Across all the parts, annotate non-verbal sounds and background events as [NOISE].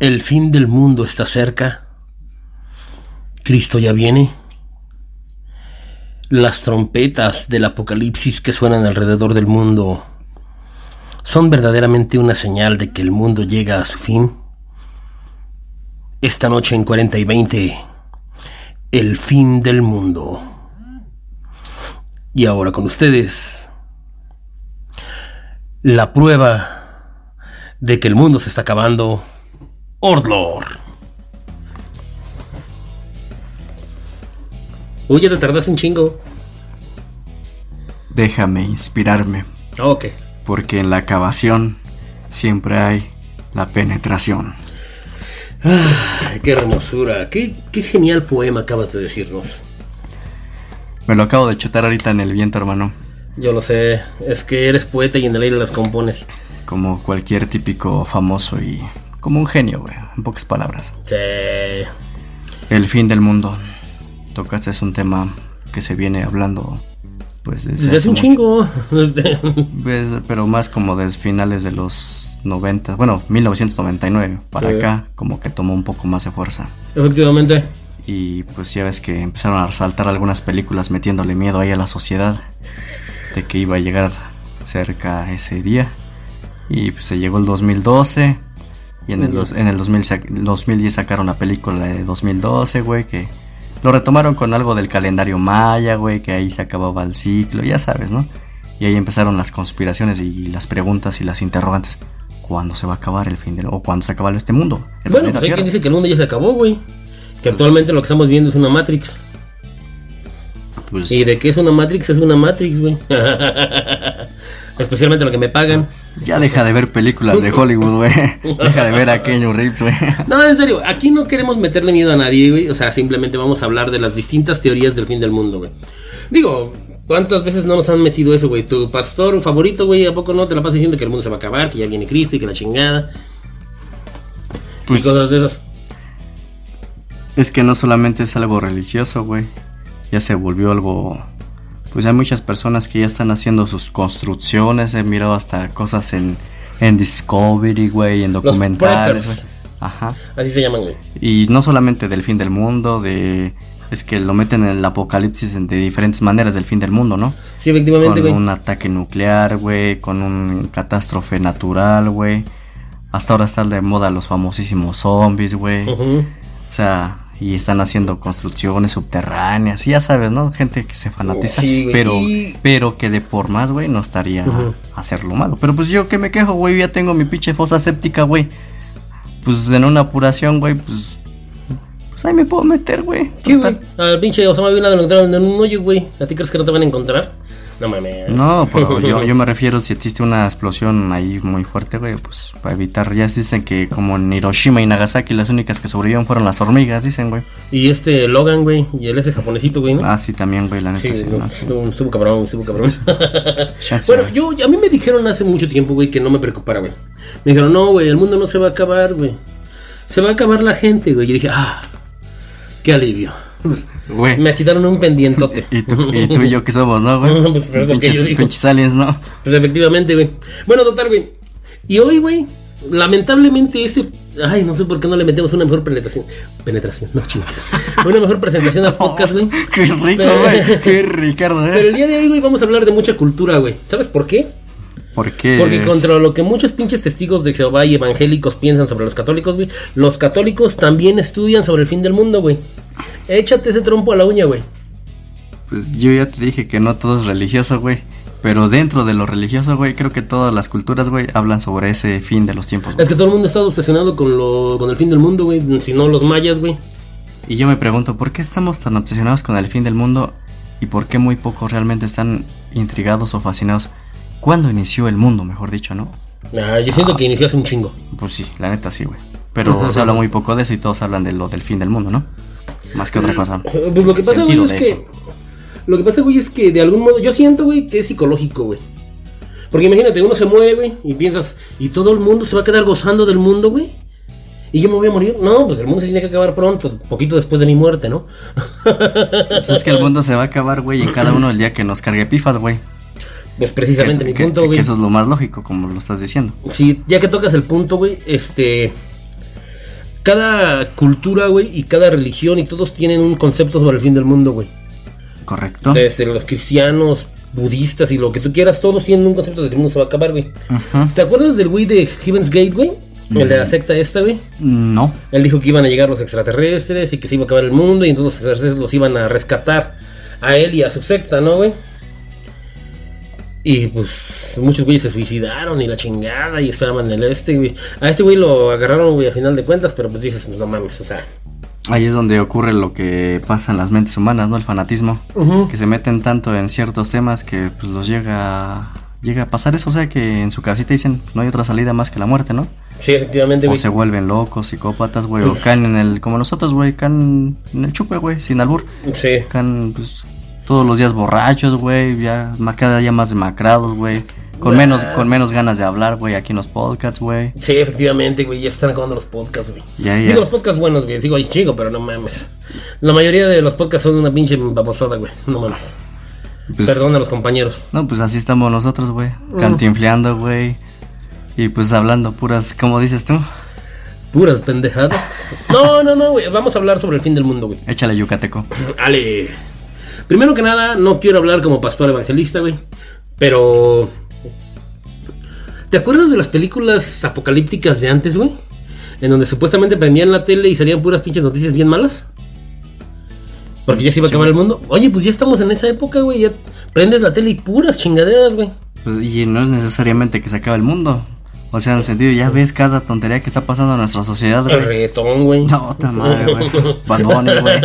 El fin del mundo está cerca. Cristo ya viene. Las trompetas del apocalipsis que suenan alrededor del mundo son verdaderamente una señal de que el mundo llega a su fin. Esta noche en 40 y 20, el fin del mundo. Y ahora con ustedes, la prueba de que el mundo se está acabando Ordlor. Oye, te tardas un chingo. Déjame inspirarme. Ok. Porque en la acabación siempre hay la penetración. Ay, qué hermosura. Qué, qué genial poema acabas de decirnos. Me lo acabo de chutar ahorita en el viento, hermano. Yo lo sé. Es que eres poeta y en el aire las compones. Como cualquier típico famoso y como un genio, güey, en pocas palabras. Sí. El fin del mundo. Tocaste es un tema que se viene hablando pues desde, desde hace un chingo. [LAUGHS] Pero más como desde finales de los 90, bueno, 1999 para acá, como que tomó un poco más de fuerza. Efectivamente. Y pues ya ves que empezaron a resaltar algunas películas metiéndole miedo ahí a la sociedad de que iba a llegar cerca ese día. Y pues se llegó el 2012 y en el, en el 2010 sacaron la película de 2012, güey, que lo retomaron con algo del calendario maya, güey, que ahí se acababa el ciclo, ya sabes, ¿no? Y ahí empezaron las conspiraciones y las preguntas y las interrogantes. ¿Cuándo se va a acabar el fin del o cuándo se acaba este mundo? bueno, pues hay quien dice que el mundo ya se acabó, güey. Que actualmente lo que estamos viendo es una Matrix. Pues... ¿Y de qué es una Matrix? Es una Matrix, güey. [LAUGHS] Especialmente lo que me pagan. Ya deja de ver películas de Hollywood, güey. [LAUGHS] Deja de ver a Kenny Reeves, güey. No, en serio, aquí no queremos meterle miedo a nadie, güey. O sea, simplemente vamos a hablar de las distintas teorías del fin del mundo, güey. Digo, ¿cuántas veces no nos han metido eso, güey? Tu pastor favorito, güey, ¿a poco no te la pasas diciendo que el mundo se va a acabar, que ya viene Cristo y que la chingada? Pues, y cosas de esas. Es que no solamente es algo religioso, güey. Ya se volvió algo pues hay muchas personas que ya están haciendo sus construcciones. He mirado hasta cosas en, en Discovery, güey, en documentales. Ajá. Así se llaman, güey. Y no solamente del fin del mundo, de es que lo meten en el apocalipsis de diferentes maneras del fin del mundo, ¿no? Sí, efectivamente, Con un ataque nuclear, güey, con un catástrofe natural, güey. Hasta ahora están de moda los famosísimos zombies, güey. O sea, y están haciendo construcciones subterráneas, y ya sabes, ¿no? Gente que se fanatiza, pero pero que de por más, güey, no estaría hacerlo malo. Pero pues yo que me quejo, güey, ya tengo mi pinche fosa séptica, güey. Pues en una apuración, güey, pues pues ahí me puedo meter, güey. Sí, güey. Al pinche Osama Bin Laden lo encontraron en un hoyo, güey. ¿A ti crees que no te van a encontrar? No mames. No, pero [LAUGHS] yo, yo me refiero si existe una explosión ahí muy fuerte, güey, pues para evitar. Ya dicen que como en Hiroshima y Nagasaki las únicas que sobrevivieron fueron las hormigas, dicen, güey. Y este Logan, güey, y el ese japonesito, güey, ¿no? Ah, sí, también, güey, la neta. Sí, no, estuvo, cabrón, estuvo cabrón. [LAUGHS] bueno, yo, a mí me dijeron hace mucho tiempo, güey, que no me preocupara, güey. Me dijeron, no, güey, el mundo no se va a acabar, güey. Se va a acabar la gente, güey. Y dije, ah, qué alivio. Me quitaron un pendientote. [LAUGHS] ¿Y tú, y yo qué somos, ¿no, güey? [LAUGHS] pues, pinches, aliens, ¿no? Pues efectivamente, güey. Bueno, total, güey. Y hoy, güey, lamentablemente este... Ay, no sé por qué no le metemos una mejor penetración. Penetración, no chingas. [LAUGHS] Una mejor presentación al podcast, güey. qué rico, güey. Qué Ricardo, ¿eh? Pero el día de hoy, güey, vamos a hablar de mucha cultura, güey. ¿Sabes por qué? ¿Por qué? Porque contra lo que muchos pinches testigos de Jehová y evangélicos piensan sobre los católicos, güey, los católicos también estudian sobre el fin del mundo, güey. Échate ese trompo a la uña, güey. Pues yo ya te dije que no todo es religioso, güey. Pero dentro de lo religioso, güey, creo que todas las culturas, güey, hablan sobre ese fin de los tiempos. güey. Es que todo el mundo está obsesionado con, lo, con el fin del mundo, güey. Si no, los mayas, güey. Y yo me pregunto, ¿por qué estamos tan obsesionados con el fin del mundo y por qué muy pocos realmente están intrigados o fascinados? ¿Cuándo inició el mundo, mejor dicho, no? Ah, yo siento que inició hace un chingo. Pues sí, la neta sí, güey. Pero se habla [LAUGHS] muy poco de eso y todos hablan de lo del fin del mundo, ¿no? Más que otra cosa. Pues lo que pasa, güey, es que. eso. Lo que pasa, güey, es que de algún modo. Yo siento, güey, que es psicológico, güey. Porque imagínate, uno se muere, güey, y piensas, ¿y todo el mundo se va a quedar gozando del mundo, güey? ¿Y yo me voy a morir? No, pues el mundo se tiene que acabar pronto, poquito después de mi muerte, ¿no? Pues es que el mundo se va a acabar, güey, y cada uno el día que nos cargue pifas, güey. Pues precisamente mi punto, que güey. eso es lo más lógico, como lo estás diciendo. Sí, ya que tocas el punto, güey, este. Cada cultura, güey, y cada religión, y todos tienen un concepto sobre el fin del mundo, güey. ¿Correcto? Desde los cristianos, budistas y lo que tú quieras, todos tienen un concepto de que el mundo se va a acabar, güey. ¿Te acuerdas del güey de Heaven's Gate, güey? El de la secta esta, güey. No. Él dijo que iban a llegar los extraterrestres y que se iba a acabar el mundo y entonces los extraterrestres los iban a rescatar a él y a su secta, ¿no, güey? Y pues muchos güeyes se suicidaron y la chingada y esperaban el este, güey. A este güey lo agarraron, güey, a final de cuentas, pero pues dices, no mames, o sea. Ahí es donde ocurre lo que pasa en las mentes humanas, ¿no? El fanatismo. Que se meten tanto en ciertos temas que pues los llega llega a pasar eso, o sea que en su casita dicen no hay otra salida más que la muerte, ¿no? Sí, efectivamente, O güey. se vuelven locos, psicópatas, güey, o caen en el como nosotros, güey, caen en el chupe, güey, sin albur. Sí. Caen pues todos los días borrachos, güey, ya cada día más demacrados, güey. Con menos con menos ganas de hablar, güey, aquí en los podcasts, güey. Sí, efectivamente, güey, ya están acabando los podcasts, güey. Ya, ya. Digo, los podcasts buenos, güey. Digo, ay, chico, pero no mames. La mayoría de los podcasts son una pinche babosada, güey. No mames. Pues, Perdón a los compañeros. No, pues así estamos nosotros, güey. Cantinfleando, güey. Y pues hablando puras, como dices tú, Puras pendejadas. [LAUGHS] No, no, no, güey. Vamos a hablar sobre el fin del mundo, güey. échale yucateco. Ale. Primero que nada, no quiero hablar como pastor evangelista, güey. Pero. ¿Te acuerdas de las películas apocalípticas de antes, güey? En donde supuestamente prendían la tele y salían puras pinches noticias bien malas. Porque ya se iba a Sí, acabar el mundo. Oye, pues ya estamos en esa época, güey. Ya prendes la tele y puras chingaderas, güey. Pues, y no es necesariamente que se acabe el mundo. O sea, en el sentido, ya ves cada tontería que está pasando en nuestra sociedad, El güey. reggaetón, güey. No, ta madre, güey. [LAUGHS] Bad Bunny, güey.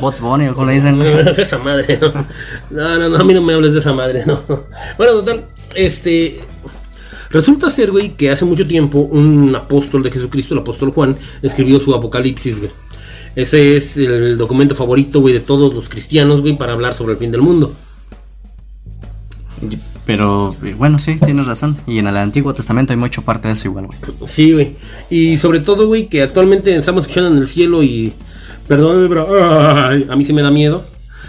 Bots Bunny, o como le dicen. esa madre, no. No, no, no, a mí no me hables de esa madre, no. Bueno, total, este. Resulta ser, güey, que hace mucho tiempo un apóstol de Jesucristo, el apóstol Juan, escribió su Apocalipsis, güey. Ese es el documento favorito, güey, de todos los cristianos, güey, para hablar sobre el fin del mundo. Pero eh, bueno, sí, tienes razón. Y en el Antiguo Testamento hay mucho parte de eso igual, güey. Sí, güey. Y sobre todo, güey, que actualmente estamos escuchando en el cielo y. Perdóname, pero. ay, a mí se me da miedo.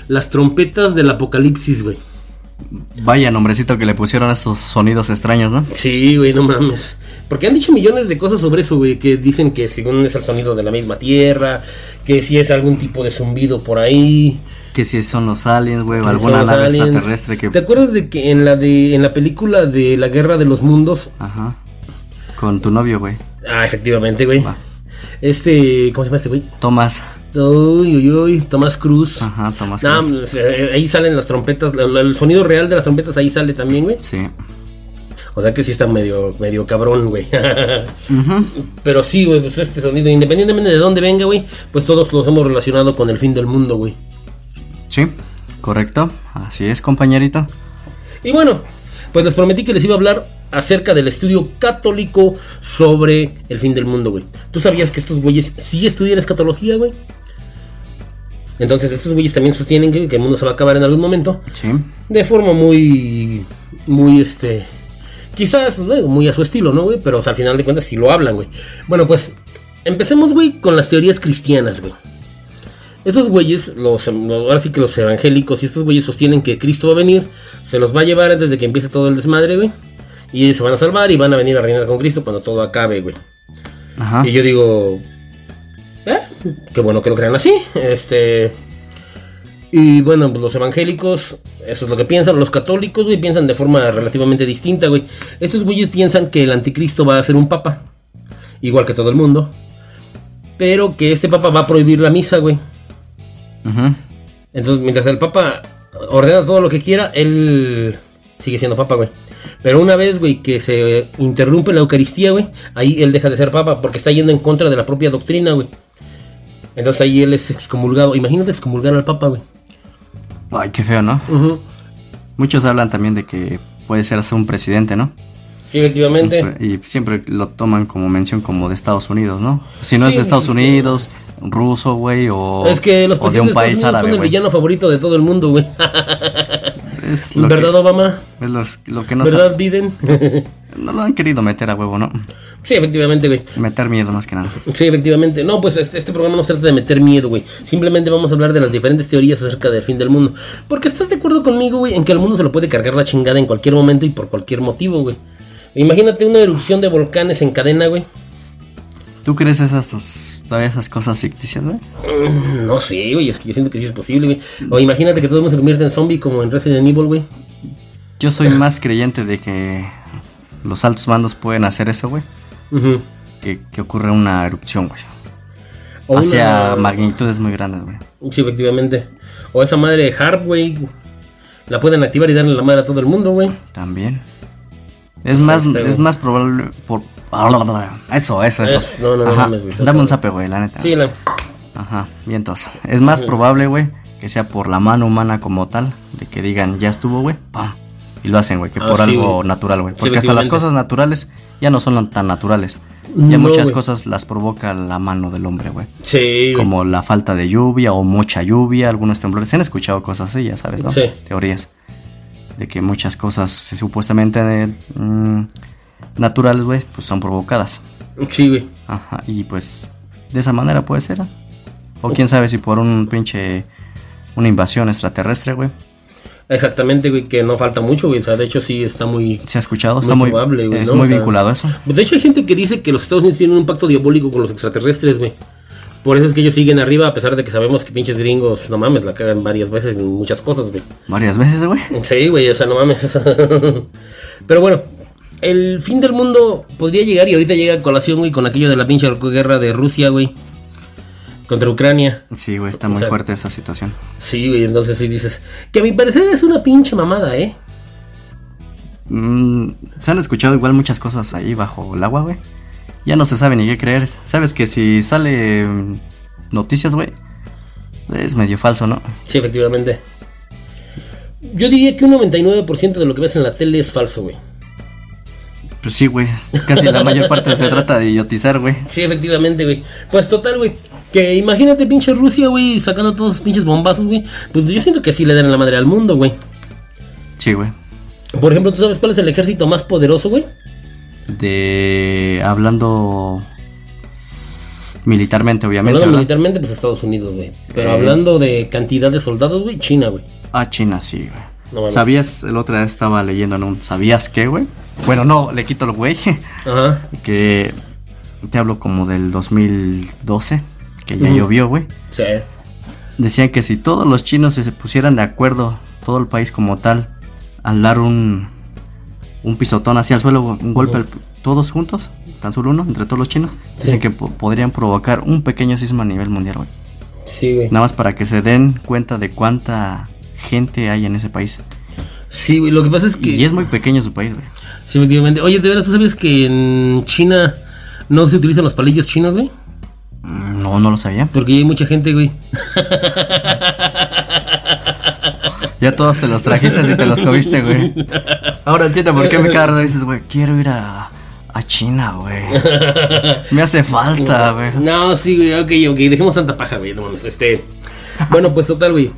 Las trompetas del Apocalipsis, güey. Vaya nombrecito que le pusieron a estos sonidos extraños, ¿no? Sí, güey, no mames. Porque han dicho millones de cosas sobre eso, güey, que dicen que según es el sonido de la misma tierra, que si es algún tipo de zumbido por ahí. Que si son los aliens, güey, alguna nave aliens. extraterrestre que... ¿Te acuerdas de que en la de en la película de la Guerra de los Mundos? Ajá. Con tu novio, güey. Ah, efectivamente, güey. Este, ¿cómo se llama este güey? Tomás. Uy, uy, uy, Tomás Cruz. Ajá, Tomás Cruz. eh, ahí salen las trompetas, el sonido real de las trompetas ahí sale también, güey. Sí. O sea que sí está medio, medio cabrón, güey. [LAUGHS] Pero sí, güey, pues este sonido, independientemente de dónde venga, güey, pues todos los hemos relacionado con el fin del mundo, güey. Sí, correcto. Así es, compañerito. Y bueno, pues les prometí que les iba a hablar acerca del estudio católico sobre el fin del mundo, güey. ¿Tú sabías que estos güeyes sí estudian escatología, güey? Entonces estos güeyes también sostienen que, que el mundo se va a acabar en algún momento. Sí. De forma muy, muy, este, quizás, güey, muy a su estilo, ¿no, güey? Pero o sea, al final de cuentas sí lo hablan, güey. Bueno, pues, empecemos, güey, con las teorías cristianas, güey. Estos güeyes, los, los- ahora sí que los evangélicos y estos güeyes sostienen que Cristo va a venir, se los va a llevar antes de que empiece todo el desmadre, güey. Y ellos se van a salvar y van a venir a reinar con Cristo cuando todo acabe, güey. Ajá. Y yo digo, ¿eh? Qué bueno que lo crean así. Este. Y bueno, pues los evangélicos, eso es lo que piensan. Los católicos, güey, piensan de forma relativamente distinta, güey. Estos güeyes piensan que el anticristo va a ser un papa, igual que todo el mundo. Pero que este papa va a prohibir la misa, güey. Ujú. Entonces, mientras el papa ordena todo lo que quiera, él sigue siendo papa, güey. Pero una vez, güey, que se interrumpe la Eucaristía, güey, ahí él deja de ser papa porque está yendo en contra de la propia doctrina, güey. Entonces ahí él es excomulgado. Imagínate excomulgar al papa, güey. Ay, qué feo, ¿no? Muchos hablan también de que puede ser hasta un presidente, ¿no? Sí, efectivamente. Y siempre lo toman como mención como de Estados Unidos, ¿no? Si no es de Estados es que- Unidos, ruso, güey, o, es que los o de un país Unidos árabe, son el villano favorito de todo el mundo, güey. ¿Verdad, que, Obama? es lo, lo que no, ¿Verdad, Biden? [LAUGHS] no lo han querido meter a huevo, ¿no? sí, efectivamente, güey. Meter miedo más que nada. Sí, efectivamente. No, pues este, este programa no se trata de meter miedo, güey. Simplemente vamos a hablar de las diferentes teorías acerca del fin del mundo. Porque estás de acuerdo conmigo, güey, en que al mundo se lo puede cargar la chingada en cualquier momento y por cualquier motivo, güey. Imagínate una erupción de volcanes en cadena, güey. ¿Tú crees esas, todavía esas cosas ficticias, güey? Mm, No sé, güey, es que yo siento que sí es posible, güey. O imagínate que todo el mundo se convierte en zombie como en Resident Evil, güey. Yo soy más creyente de que los altos mandos pueden hacer eso, güey. Ujú. Que, que ocurra una erupción, güey. O Hacia una- magnitudes muy grandes, güey. Sí, efectivamente. O esa madre de Harp, güey. La pueden activar y darle la madre a todo el mundo, güey. También. Es más, Este, es más probable por... Eso, eso, eso. Es- no, no, no Ajá. mames, güey. Dame un zape, güey, la neta. Sí, la... Ajá, vientos. Es más probable, güey, que sea por la mano humana como tal, de que digan, ya estuvo, güey, pam. Y lo hacen, güey, que Ah, por sí, algo natural, güey. Sí, Porque hasta las cosas naturales ya no son tan naturales. No, Ya muchas cosas las provoca la mano del hombre, güey. Sí. Como la falta de lluvia o mucha lluvia, algunos temblores. Se han escuchado cosas así, ya sabes, ¿no? Sí. Teorías. De que muchas cosas eh, supuestamente eh, mm, naturales, güey, pues son provocadas. Sí, güey. Ajá, y pues de esa manera puede ser. ¿eh? O quién sabe si por un pinche. Una invasión extraterrestre, güey. Exactamente, güey, que no falta mucho, güey. O sea, de hecho sí está muy... ¿Se ha escuchado? Muy Está muy, probable, güey, es ¿no? muy O sea, vinculado a eso. Pues, de hecho hay gente que dice que los Estados Unidos tienen un pacto diabólico con los extraterrestres, güey. Por eso es que ellos siguen arriba, a pesar de que sabemos que pinches gringos, no mames, la cagan varias veces en muchas cosas, güey. Varias veces, güey. Sí, güey, o sea, no mames. [LAUGHS] Pero bueno, el fin del mundo podría llegar y ahorita llega a colación, güey, con aquello de la pinche guerra de Rusia, güey. Contra Ucrania. Sí, güey, está O muy sea, fuerte esa situación. Sí, güey, entonces sí dices. Que a mi parecer es una pinche mamada, ¿eh? Mm, se han escuchado igual muchas cosas ahí bajo el agua, güey. Ya no se sabe ni qué creer. Sabes que si sale mm, noticias, güey, es medio falso, ¿no? Sí, efectivamente. Yo diría que un 99% de lo que ves en la tele es falso, güey. Pues sí, güey. Casi la mayor parte se trata de idiotizar, güey. Sí, efectivamente, güey. Pues total, güey. Que imagínate pinche Rusia, güey, sacando todos esos pinches bombazos, güey. Pues yo siento que así le dan la madre al mundo, güey. Sí, güey. Por ejemplo, ¿tú sabes cuál es el ejército más poderoso, güey? De. Hablando. Militarmente, obviamente. Hablando ¿verdad? militarmente, pues Estados Unidos, güey. Pero Eh. hablando de cantidad de soldados, güey, China, güey. Ah, China, sí, güey. No mames. ¿Sabías? El otro día estaba leyendo en un. ¿Sabías qué, güey? Bueno, no, le quito el güey. Ajá. [LAUGHS] que. Te hablo como del 2012. Que ya Ujú. llovió, güey. Sí. Decían que si todos los chinos se pusieran de acuerdo, todo el país como tal, al dar un, un pisotón hacia el suelo, un golpe, al- todos juntos, tan solo uno, entre todos los chinos, dicen Sí. que po- podrían provocar un pequeño sismo a nivel mundial, güey. Sí, güey. Nada más para que se den cuenta de cuánta gente hay en ese país. Sí, güey. Lo que pasa es que. Y es muy pequeño su país, güey. Sí, efectivamente. Oye, ¿de veras tú sabes que en China no se utilizan los palillos chinos, güey? No, no lo sabía. Porque hay mucha gente, güey. Ya todos te los trajiste y te los comiste, güey. Ahora entiendo por qué me cada rato dices, güey, quiero ir a, a China, güey. Me hace falta, güey. No, sí, güey, ok, ok, dejemos tanta paja, güey, no mames, este... Bueno, pues total, güey.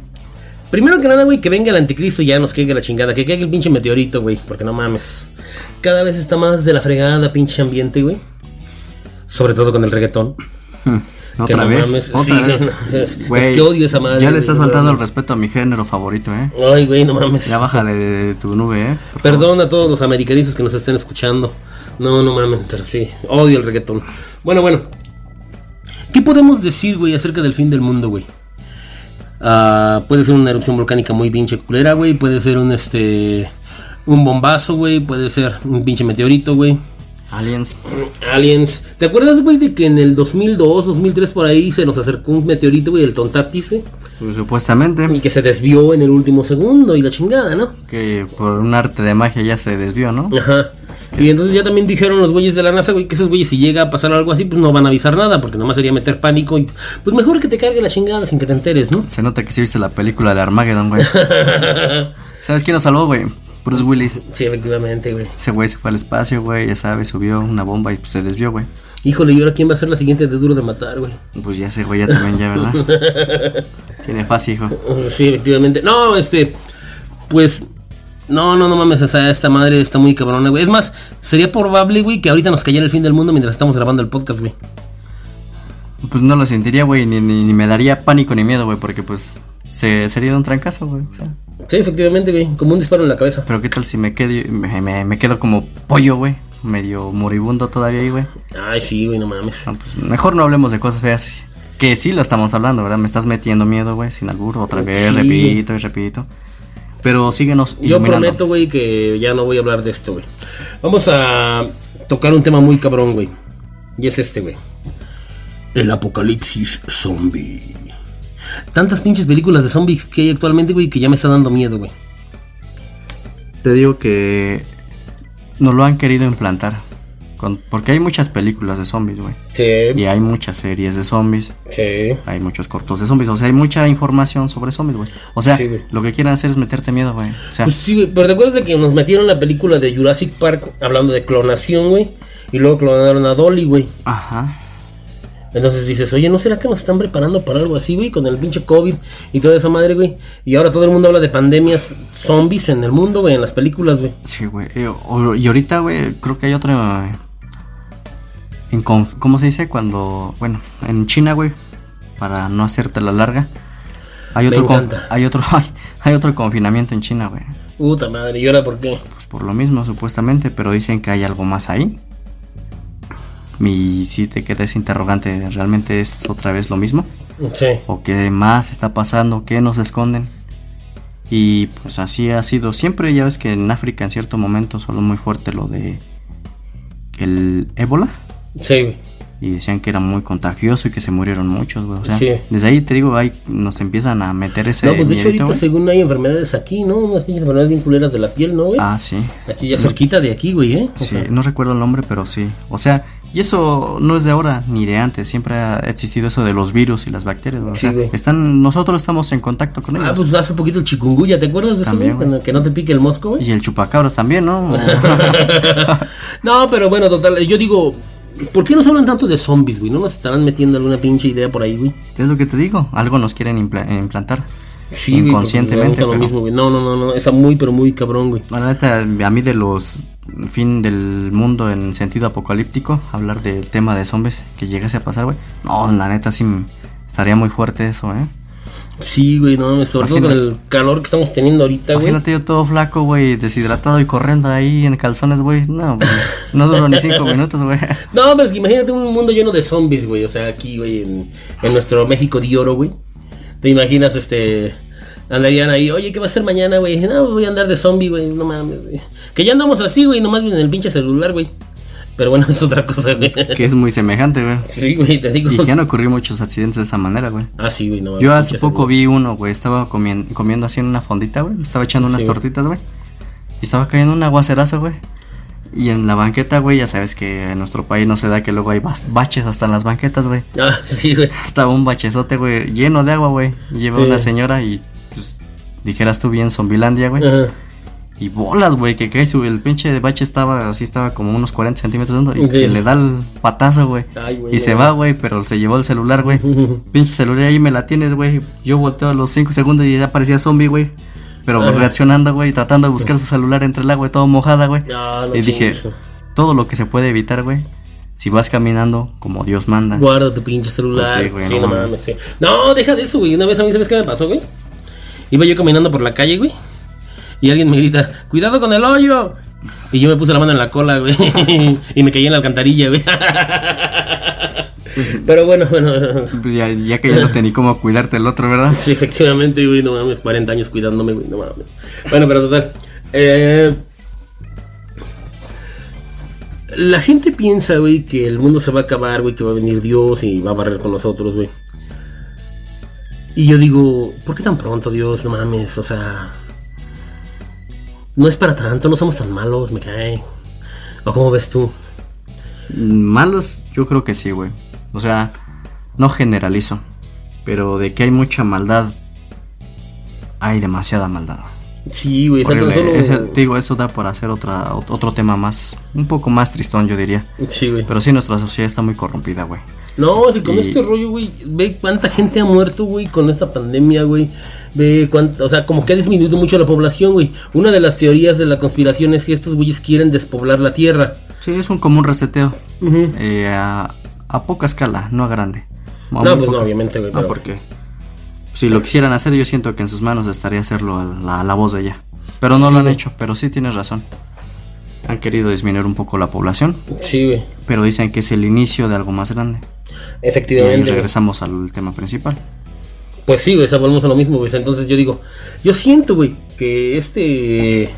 Primero que nada, güey, que venga el anticristo y ya nos caiga la chingada, que caiga el pinche meteorito, güey, porque no mames. Cada vez está más de la fregada, pinche ambiente, güey. Sobre todo con el reggaetón. [LAUGHS] Otra no vez, mames, otra sí, vez. no, Güey, es que odio esa madre, Ya le estás faltando el respeto a mi género favorito, ¿eh? Ay, güey, no mames. Ya bájale de tu nube, ¿eh? Por favor. Perdón a todos los americanistas que nos estén escuchando. No, no mames, pero sí. Odio el reggaetón. Bueno, bueno. ¿Qué podemos decir, güey, acerca del fin del mundo, güey? Ah, puede ser una erupción volcánica muy pinche culera, güey. Puede ser un, este... Un bombazo, güey. Puede ser un pinche meteorito, güey. Aliens. Aliens. ¿Te acuerdas, güey, de que en el 2002, 2003 por ahí se nos acercó un meteorito, güey, el Tontatis, güey? Pues, supuestamente. Y que se desvió en el último segundo y la chingada, ¿no? Que por un arte de magia ya se desvió, ¿no? Ajá. Y entonces ya también dijeron los güeyes de la NASA, güey, que esos güeyes si llega a pasar algo así, pues no van a avisar nada, porque nomás sería meter pánico y pues mejor que te cargue la chingada sin que te enteres, ¿no? Se nota que sí viste la película de Armageddon, güey. [LAUGHS] ¿Sabes quién nos salvó, güey? Bruce Willis. Sí, efectivamente, güey. Ese güey se fue al espacio, güey, ya sabes, subió una bomba y pues, se desvió, güey. Híjole, ¿y ahora quién va a ser la siguiente de Duro de Matar, güey? Pues ya ese güey ya también, ya, ¿verdad? [LAUGHS] Tiene fácil, hijo. Sí, efectivamente. No, este, pues, no, no, no mames, o sea, esta madre está muy cabrona, güey. Es más, sería probable, güey, que ahorita nos cayera el fin del mundo mientras estamos grabando el podcast, güey. Pues no lo sentiría, güey, ni, ni, ni me daría pánico ni miedo, güey, porque pues se, sería un trancazo, güey. O sea. Sí, efectivamente, güey, como un disparo en la cabeza. Pero qué tal si me quedo, me, me, me quedo como pollo, güey. Medio moribundo todavía ahí, güey. Ay, sí, güey, no mames. No, pues, mejor no hablemos de cosas feas. Que sí lo estamos hablando, ¿verdad? Me estás metiendo miedo, güey, sin albur. Otra vez, repito y repito. Pero síguenos Yo prometo, güey, que ya no voy a hablar de esto, güey. Vamos a tocar un tema muy cabrón, güey. Y es este, güey. El apocalipsis zombie. Tantas pinches películas de zombies que hay actualmente, güey, que ya me está dando miedo, güey. Te digo que nos lo han querido implantar. Con- porque hay muchas películas de zombies, güey. Y Sí, hay muchas series de zombies. sí. Hay muchos cortos de zombies. O sea, hay mucha información sobre zombies, güey. O sea, Sí, lo que quieren hacer es meterte miedo, güey. O sea, Pues sí, güey, pero ¿te acuerdas de que nos metieron la película de Jurassic Park hablando de clonación, güey? Y luego clonaron a Dolly, güey. ajá. Entonces dices, oye, ¿no será que nos están preparando para algo así, güey? Con el pinche COVID y toda esa madre, güey. Y ahora todo el mundo habla de pandemias zombies en el mundo, güey, en las películas, güey. Sí, güey. Eh, y ahorita, güey, creo que hay otro. eh, en conf- ¿Cómo se dice? Cuando. Bueno, en China, güey. Para no hacerte la larga. Hay otro, hay otro, [LAUGHS] hay, hay otro confinamiento en China, güey. Puta madre, ¿y ahora por qué? Pues por lo mismo, supuestamente, pero dicen que hay algo más ahí. Y si te quedas interrogante, ¿realmente es otra vez lo mismo? Sí. ¿O qué más está pasando? ¿Qué nos esconden? Y pues así ha sido siempre. Ya ves que en África en cierto momento sonó muy fuerte lo de el ébola. Sí, güey. Y decían que era muy contagioso y que se murieron muchos, güey. O sea, Sí. desde ahí te digo, ahí nos empiezan a meter ese No, pues de hecho ahorita según hay enfermedades aquí, ¿no? Unas pinches enfermedades bien culeras de la piel, ¿no, güey? Ah, sí. Aquí ya cerquita de aquí, güey, ¿eh? Sí, no recuerdo el nombre, pero sí. O sea, y eso no es de ahora ni de antes. Siempre ha existido eso de los virus y las bacterias. güey. O Sí, sea, güey. están, nosotros estamos en contacto con ellos. Ah, pues hace poquito el chikungunya, ¿te acuerdas de eso, También, güey? güey. Que no te pique el mosco, güey. Y el chupacabras también, ¿no? [LAUGHS] no, pero bueno, total, yo digo, ¿por qué nos hablan tanto de zombies, güey? ¿No nos estarán metiendo alguna pinche idea por ahí, güey? es lo que te digo. Algo nos quieren impla- implantar. Sí, güey, Inconscientemente, lo mismo, güey. No, no, no, no, está muy, pero muy cabrón, güey. La neta, a mí de los fin del mundo en sentido apocalíptico, hablar del tema de zombies que llegase a pasar, güey. No, la neta sí estaría muy fuerte eso, ¿eh? Sí, güey, no, sobre todo con el calor que estamos teniendo ahorita, güey. Imagínate yo todo flaco, güey, deshidratado y corriendo ahí en calzones, güey. No, güey, no duró ni cinco minutos, güey. [LAUGHS] No, pero es que imagínate un mundo lleno de zombies, güey. O sea, aquí, güey, en, en nuestro México de oro, güey. Te imaginas, este. Andarían ahí, oye, ¿qué va a hacer mañana, güey? No, voy a andar de zombie, güey. No mames, güey. Que ya andamos así, güey, nomás en el pinche celular, güey. Pero bueno, [LAUGHS] es otra cosa, güey. Que es muy semejante, güey. Sí, güey, te digo. Y que han ocurrido muchos accidentes de esa manera, güey. Ah, sí, güey, no mames, Yo hace poco vi uno, güey. Estaba comien- comiendo así en una fondita, güey. Estaba echando unas Sí, tortitas, güey. Y estaba cayendo un aguacerazo, güey. Y en la banqueta, güey, ya sabes que en nuestro país no se da que luego hay baches hasta en las banquetas, güey. Ah, sí, güey. [LAUGHS] Estaba un bachezote, güey, lleno de agua, güey. Lleva Sí. una señora y, pues, dijeras tú bien Zombilandia, güey. Ajá. Y bolas, güey, que cae su, el pinche bache estaba así, estaba como unos 40 centímetros de y Sí. le da el patazo, güey. Y se va, güey, pero se llevó el celular, güey. [LAUGHS] Pinche celular ahí me la tienes, güey. Yo volteo a los 5 segundos y ya parecía zombie, güey. Pero Ajá. reaccionando, güey, tratando de buscar su celular entre el agua, todo mojada, güey. Ah, no y dije, todo lo que se puede evitar, güey. Si vas caminando como Dios manda. Guarda tu pinche celular. Pues sí, güey, sí, no no mames. mames, sí. No, deja de eso, güey. Una vez a mí, ¿sabes qué me pasó, güey? Iba yo caminando por la calle, güey. Y alguien me grita, cuidado con el hoyo. Y yo me puse la mano en la cola, güey. [LAUGHS] y me caí en la alcantarilla, güey. [LAUGHS] Pero bueno, bueno. Pues ya, ya que ya no tenía cómo cuidarte el otro, ¿verdad? Sí, efectivamente, güey, no mames, 40 años cuidándome, güey, no mames. Bueno, pero total. Eh, La gente piensa, güey, que el mundo se va a acabar, güey, que va a venir Dios y va a barrer con nosotros, güey. Y yo digo, ¿por qué tan pronto, Dios? No mames, o sea. No es para tanto, no somos tan malos, me cae. ¿O cómo ves tú? Malos, yo creo que sí, güey. O sea, no generalizo. Pero de que hay mucha maldad, hay demasiada maldad. Sí, güey, solo- digo, eso da por hacer otra, otro tema más, un poco más tristón, yo diría. Sí, güey. Pero sí, nuestra sociedad está muy corrompida, güey. No, si con Y- este rollo, güey, ve cuánta gente ha muerto, güey, con esta pandemia, güey. Ve cuánta, o sea, como que ha disminuido mucho la población, güey. Una de las teorías de la conspiración es que estos güeyes quieren despoblar la tierra. Sí, es un común reseteo. Ujú. Eh, a, a poca escala, no a grande. A No, pues no, obviamente, güey. No, pero- porque si lo quisieran hacer, yo siento que en sus manos estaría hacerlo a la, a la voz de ella. Pero no lo han hecho, pero sí tienes razón. Han querido disminuir un poco la población, Sí, güey. pero dicen que es el inicio de algo más grande. Y Efectivamente. güey. regresamos al tema principal. Pues sí, güey, o sea, volvemos a lo mismo, güey. Entonces yo digo, yo siento, güey, que este.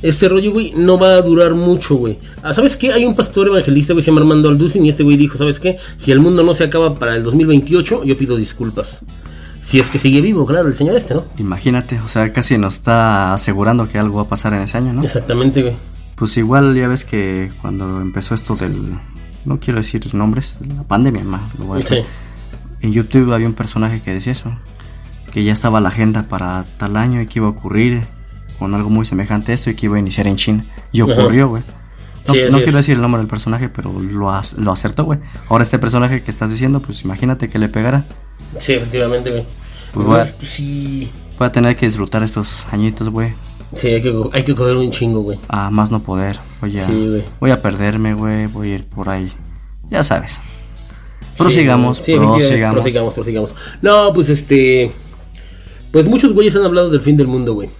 Este rollo, güey, no va a durar mucho, güey. Ah, ¿Sabes qué? Hay un pastor evangelista, güey, se llama Armando Alducin, y este güey dijo, ¿sabes qué? Si el mundo no se acaba para el 2028, yo pido disculpas. Si es que sigue vivo, claro, el señor este, ¿no? Imagínate, o sea, casi nos está asegurando que algo va a pasar en ese año, ¿no? Exactamente, güey. Pues igual ya ves que cuando empezó esto del... No quiero decir nombres, la pandemia, a Sí. En YouTube había un personaje que decía eso, que ya estaba la agenda para tal año y que iba a ocurrir con algo muy semejante a esto y que iba a iniciar en China. Y ocurrió, güey. No, Sí, quiero decir el nombre del personaje, pero lo, ac- lo acertó, güey. Ahora este personaje que estás diciendo, pues imagínate que le pegara. Sí, efectivamente, güey. Pues, Entonces, güey. sí. Voy a tener que disfrutar estos añitos, güey. Sí, hay que, hay que coger un chingo, güey. A más no poder. Voy a, Sí, güey. voy a perderme, güey. Voy a ir por ahí. Ya sabes. Prosigamos, Sí, prosigamos. prosigamos, prosigamos. No, pues este. Pues muchos güeyes han hablado del fin del mundo, güey.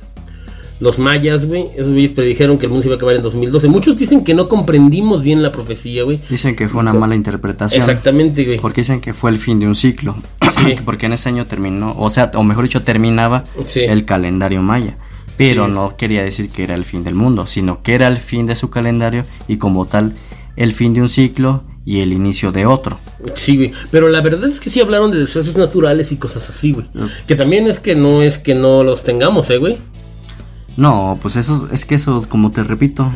Los mayas, güey. Esos güeyes predijeron que el mundo se iba a acabar en 2012. Muchos dicen que no comprendimos bien la profecía, güey. Dicen que fue una mala interpretación. Exactamente, güey. Porque dicen que fue el fin de un ciclo. Sí. [CLEARS THROAT] porque en ese año terminó, o sea, o mejor dicho, terminaba Sí. el calendario maya. Pero Sí. no quería decir que era el fin del mundo, sino que era el fin de su calendario y como tal, el fin de un ciclo y el inicio de otro. Sí, güey. Pero la verdad es que sí hablaron de desastres naturales y cosas así, güey. Ah. Que también es que no es que no los tengamos, eh, güey. No, pues eso es que eso, como te repito,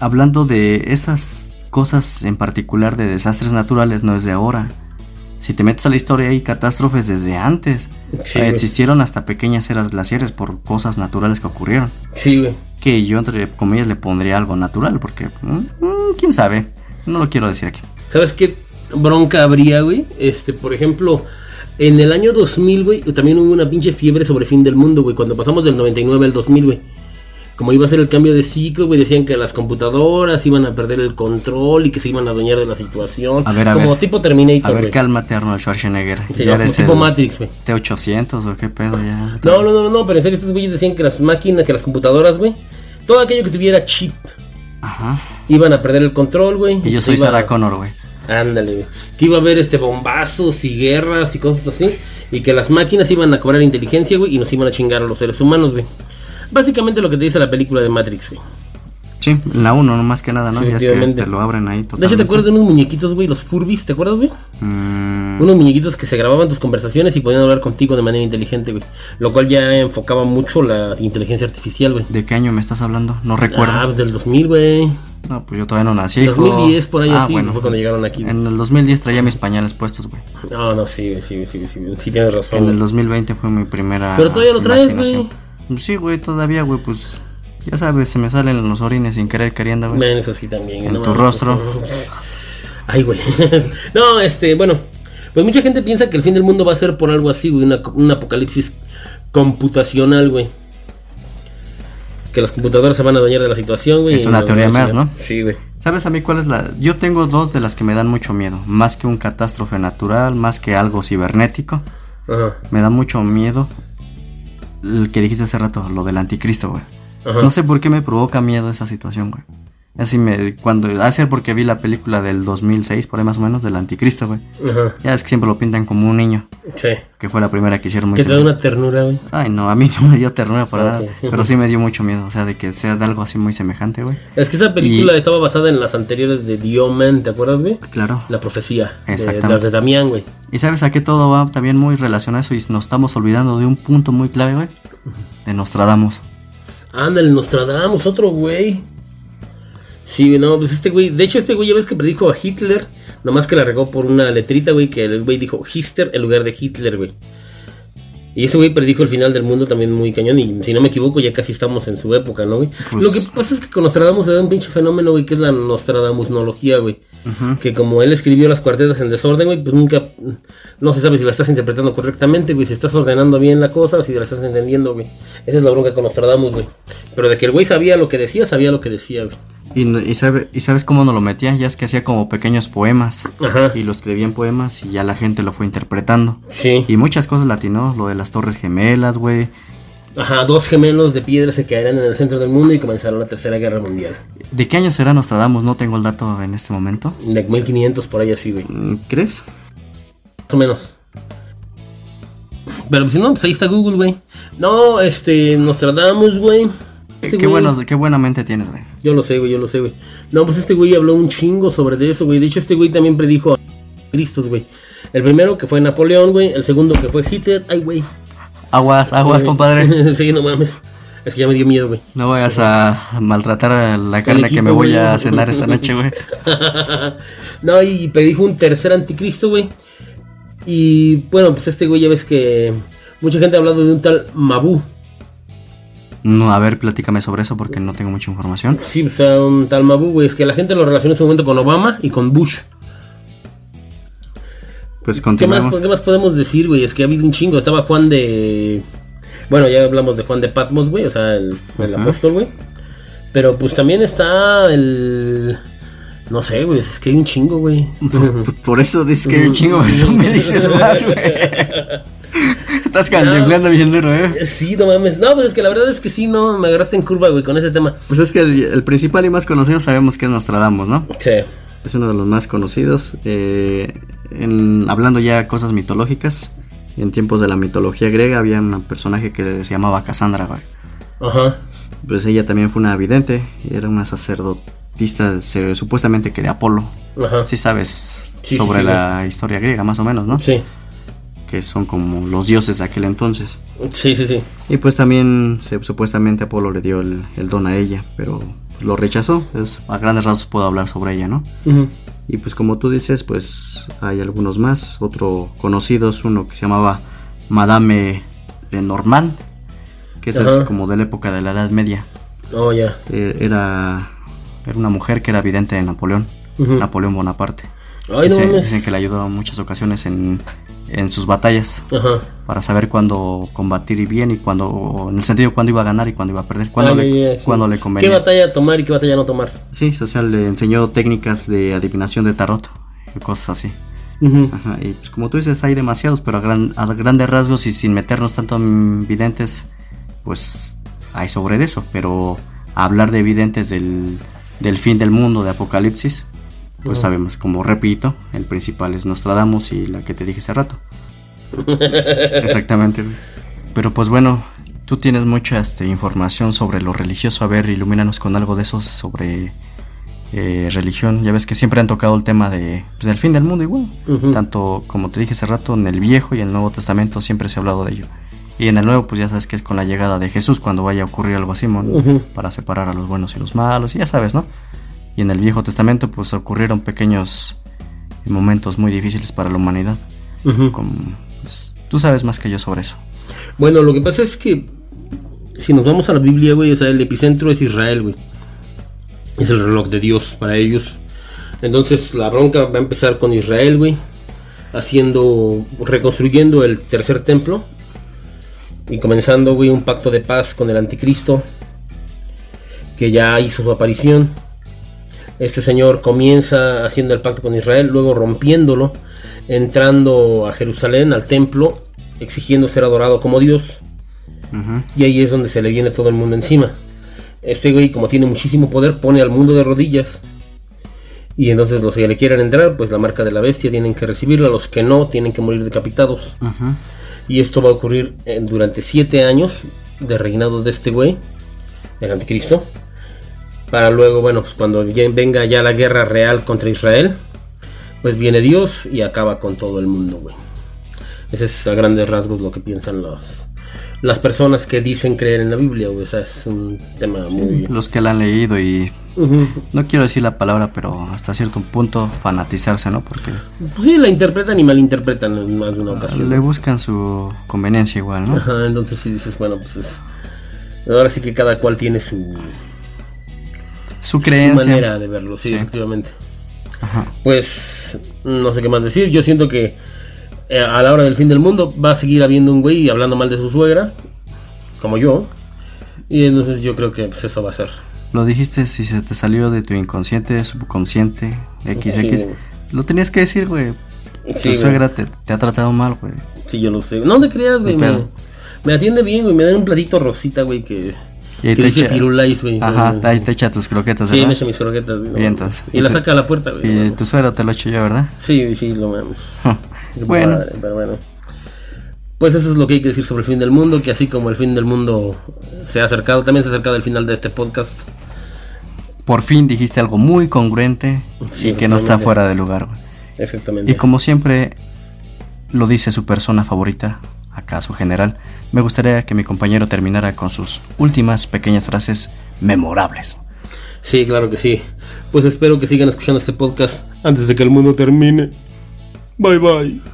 hablando de esas cosas en particular de desastres naturales, no es de ahora. Si te metes a la historia hay catástrofes desde antes. Sí, güey. existieron hasta pequeñas eras glaciares por cosas naturales que ocurrieron. Sí, güey. Que yo entre comillas le pondría algo natural, porque mm, mm, quién sabe. No lo quiero decir aquí. ¿Sabes qué bronca habría, güey? Este, por ejemplo, en el año 2000, güey, también hubo una pinche fiebre sobre fin del mundo, güey, cuando pasamos del 99 al 2000, güey. Como iba a ser el cambio de ciclo, güey, decían que las computadoras iban a perder el control y que se iban a adueñar de la situación. A ver, a como ver. tipo A Terminator, ver, güey. cálmate Arnold Schwarzenegger. Sí, Ya como eres tipo Matrix, güey. T800 o qué pedo ya. No, no, no, no, pero en serio, estos güeyes decían que las máquinas, que las computadoras, güey, todo aquello que tuviera chip, Ajá. iban a perder el control, güey. Y yo soy Sarah Connor, güey. Ándale. Que iba a haber este bombazos y guerras y cosas así. Y que las máquinas iban a cobrar inteligencia, güey, y nos iban a chingar a los seres humanos, güey. Básicamente lo que te dice la película de Matrix, güey. Sí, la 1, no más que nada, ¿no? Ya es que efectivamente. te lo abren ahí De hecho, totalmente. ¿te acuerdas de unos muñequitos, güey? Los Furbis, ¿te acuerdas, güey? Mm, Unos muñequitos que se grababan tus conversaciones y podían hablar contigo de manera inteligente, güey. Lo cual ya enfocaba mucho la inteligencia artificial, güey. ¿De qué año me estás hablando? No recuerdo. Ah, pues del 2000, güey. No, pues yo todavía no nací. hijo. 2010, por ahí Ah, así, bueno. fue cuando llegaron aquí. güey. En el 2010 traía mis pañales puestos, güey. No, no, sí, güey, sí, güey, sí, güey, sí, güey. sí tienes razón. En el güey. 2020 fue mi primera. Pero todavía lo traes, imaginación. Sí, güey, todavía, güey, pues. Ya sabes, se me salen los orines sin querer queriendo, güey. Bueno, eso sí también. En no tu rostro. Ay, güey. [LAUGHS] no, este, bueno. Pues mucha gente piensa que el fin del mundo va a ser por algo así, güey. una- un apocalipsis computacional, güey. Que las computadoras se van a dañar de la situación, güey. Es una teoría más. ¿no? Sí, güey. ¿Sabes a mí cuál es la.? Yo tengo dos de las que me dan mucho miedo. Más que un catástrofe natural, más que algo cibernético. Ajá. Me da mucho miedo. El que dijiste hace rato, lo del anticristo, güey. Ajá. No sé por qué me provoca miedo esa situación, güey. Así me, cuando, hace porque vi la película del 2006, por ahí más o menos, del anticristo, güey. Ajá. Ya es que siempre lo pintan como un niño, Sí. que fue la primera que hicieron muy Que te da una ternura, güey. Ay, no, a mí [LAUGHS] no me dio ternura para nada, pero sí me dio mucho miedo, o sea, de que sea de algo así muy semejante, güey. Es que esa película Y- estaba basada en las anteriores de Omen, ¿te acuerdas, güey? Claro. La profecía. De, Exactamente. las de Damián, güey. Y sabes a qué todo va también muy relacionado a eso y nos estamos olvidando de un punto muy clave, güey. De Nostradamus. Anda, el Nostradamus, otro güey. Sí, no, pues este güey. De hecho, este güey ya ves que predijo a Hitler. Nomás que la regó por una letrita, güey. Que el güey dijo Hister en lugar de Hitler, güey. Y este güey predijo el final del mundo también muy cañón. Y si no me equivoco, ya casi estamos en su época, ¿no, güey? Pues- Lo que pasa es que con Nostradamus se da un pinche fenómeno, güey, que es la Nostradamusnología, güey. Que como él escribió las cuartetas en desorden, güey, pues nunca. No se sabe si la estás interpretando correctamente, güey. Si estás ordenando bien la cosa o si la estás entendiendo, güey. Esa es la bronca con Nostradamus, güey. Pero de que el güey sabía lo que decía, sabía lo que decía, güey. Y, y, sabe- y sabes cómo nos lo metía, ya es que hacía como pequeños poemas. Ajá. Y lo escribía en poemas y ya la gente lo fue interpretando. Sí. Y muchas cosas latinó, lo de las torres gemelas, güey. Ajá, dos gemelos de piedra se caerán en el centro del mundo y comenzaron la tercera guerra mundial. ¿De qué año será Nostradamus? No tengo el dato en este momento. De 1500 por ahí así, güey. Mm, ¿Crees? Más o menos. Pero pues, si no, pues ahí está Google, güey. No, este, Nostradamus, güey. Este qué, güey- buenos, qué buena mente tienes, güey. Yo lo sé, güey, yo lo sé, güey. No, pues este güey habló un chingo sobre de eso, güey. De hecho, este güey también predijo a Cristos, güey. El primero que fue Napoleón, güey. El segundo que fue Hitler. Ay, güey. Aguas, aguas, Güey. compadre. [LAUGHS] sí, no mames. Es que ya me dio miedo, güey. No vayas a maltratar a la carne que me voy güey. a cenar esta noche, güey. [LAUGHS] no, y predijo un tercer anticristo, güey. Y bueno, pues este güey ya ves que mucha gente ha hablado de un tal Mabu. No, a ver, platícame sobre eso porque no tengo mucha información. Sí, o sea, un tal Mabu, güey. Es que la gente lo relaciona en ese momento con Obama y con Bush. Pues ¿Qué más, continuamos. ¿Qué más podemos decir, güey? Es que ha habido un chingo. Estaba Juan de. Bueno, ya hablamos de Juan de Patmos, güey. O sea, el, el apóstol, güey. Pero pues también está el. No sé, güey. Es que hay un chingo, güey. Por, [LAUGHS] por eso dices que hay un chingo, pero [LAUGHS] no me dices más, güey. [LAUGHS] Estás contemplando bien duro, ¿eh? Sí, no mames. No, pues es que la verdad es que sí, no. Me agarraste en curva, güey, con ese tema. Pues es que el, el principal y más conocido sabemos que es Nostradamus, ¿no? Sí. Es uno de los más conocidos. eh, en- hablando ya cosas mitológicas, en tiempos de la mitología griega había un personaje que se llamaba Cassandra, güey. Ajá. Pues ella también fue una vidente, era una sacerdotista se- supuestamente que de Apolo. Ajá. Sí sabes Sí, sí, sobre sí, la historia griega, más o menos, ¿no? Sí. Que son como los dioses de aquel entonces. Sí, sí, sí. Y pues también se- supuestamente Apolo le dio el, el don a ella, pero pues, lo rechazó. Es- a grandes rasgos puedo hablar sobre ella, ¿no? Ujú. Y pues como tú dices, pues hay algunos más. Otro conocido es uno que se llamaba Madame Lenormand, que esa es Ajá. como de la época de la Edad Media. Oh, ya. Eh, Era, era una mujer que era vidente de Napoleón, Ujú. Napoleón Bonaparte. Ay, no Dice- mames. dicen que le ayudó en muchas ocasiones en, en sus batallas Ajá. para saber cuándo combatir bien y cuándo, en el sentido cuándo iba a ganar y cuándo iba a perder, cuándo, Ah, le, ya, sí. cuándo le ¿Qué convenía. batalla tomar y qué batalla no tomar? Sí, o sea, le enseñó técnicas de adivinación de tarot y cosas así. Ujú. Ajá, y pues como tú dices, hay demasiados, pero a, gran- a grandes rasgos y sin meternos tanto en videntes, pues hay sobre eso. Pero hablar de videntes del, del fin del mundo, de Apocalipsis, pues sabemos, como repito, el principal es Nostradamus y la que te dije hace rato. [LAUGHS] Exactamente. Pero pues bueno, tú tienes mucha este, información sobre lo religioso. A ver, ilumínanos con algo de eso sobre eh, religión. Ya ves que siempre han tocado el tema de, pues, del fin del mundo igual. Tanto como te dije hace rato, en el Viejo y en el Nuevo Testamento siempre se ha hablado de ello. Y en el Nuevo, pues ya sabes que es con la llegada de Jesús cuando vaya a ocurrir algo así, ¿no? Ujú. para separar a los buenos y los malos, y ya sabes, ¿no? Y en el Viejo Testamento, pues ocurrieron pequeños momentos muy difíciles para la humanidad. Como, pues, tú sabes más que yo sobre eso. Bueno, lo que pasa es que si nos vamos a la Biblia, güey, o sea, el epicentro es Israel, güey. Es el reloj de Dios para ellos. Entonces la bronca va a empezar con Israel, güey. Haciendo, reconstruyendo el tercer templo. Y comenzando, güey, un pacto de paz con el anticristo. Que ya hizo su aparición. Este señor comienza haciendo el pacto con Israel, luego rompiéndolo, entrando a Jerusalén, al templo, exigiendo ser adorado como Dios. Y ahí es donde se le viene todo el mundo encima. Este güey, como tiene muchísimo poder, pone al mundo de rodillas. Y entonces los que le quieran entrar, pues la marca de la bestia tienen que recibirla. Los que no, tienen que morir decapitados. Y esto va a ocurrir eh, durante siete años de reinado de este güey, el anticristo. Para luego, bueno, pues cuando venga ya la guerra real contra Israel, pues viene Dios y acaba con todo el mundo, güey. Ese es a grandes rasgos lo que piensan los, las personas que dicen creer en la Biblia, güey. O sea, es un tema muy... Los que la han leído y... No quiero decir la palabra, pero hasta cierto punto fanatizarse, ¿no? Porque Pues sí, la interpretan y malinterpretan en más de una ocasión. le buscan su conveniencia igual, ¿no? Ajá, entonces si dices, bueno, pues es... Ahora sí que cada cual tiene su, Su su creencia. manera de verlo, sí, Sí. efectivamente. Ajá. Pues no sé qué más decir. Yo siento que eh, a la hora del fin del mundo va a seguir habiendo un güey hablando mal de su suegra, como yo. Y entonces yo creo que pues, eso va a ser. Lo dijiste si se te salió de tu inconsciente, subconsciente, XX. Sí. Lo tenías que decir, güey. Sí, tu suegra te, te ha tratado mal, güey. Sí, yo lo sé. No te creas, güey. Me, me atiende bien, güey. Me dan un platito rosita, güey, que, Y ahí te echa- Firulais, güey. Ajá, ahí te echa tus croquetas, Sí, ¿verdad? me echa mis croquetas, güey. entonces. Y la tu- saca a la puerta, güey. Y tu suegro te lo echo yo, ¿verdad? Sí, sí, lo mames. [LAUGHS] Es Bueno. padre, pero bueno. Pues eso es lo que hay que decir sobre el fin del mundo, que así como el fin del mundo se ha acercado, también se ha acercado el final de este podcast. Por fin dijiste algo muy congruente Sí, y que no está fuera de lugar. Exactamente. Y como siempre lo dice su persona favorita, acá su general, me gustaría que mi compañero terminara con sus últimas pequeñas frases memorables. Sí, claro que sí. Pues espero que sigan escuchando este podcast antes de que el mundo termine. Bye bye.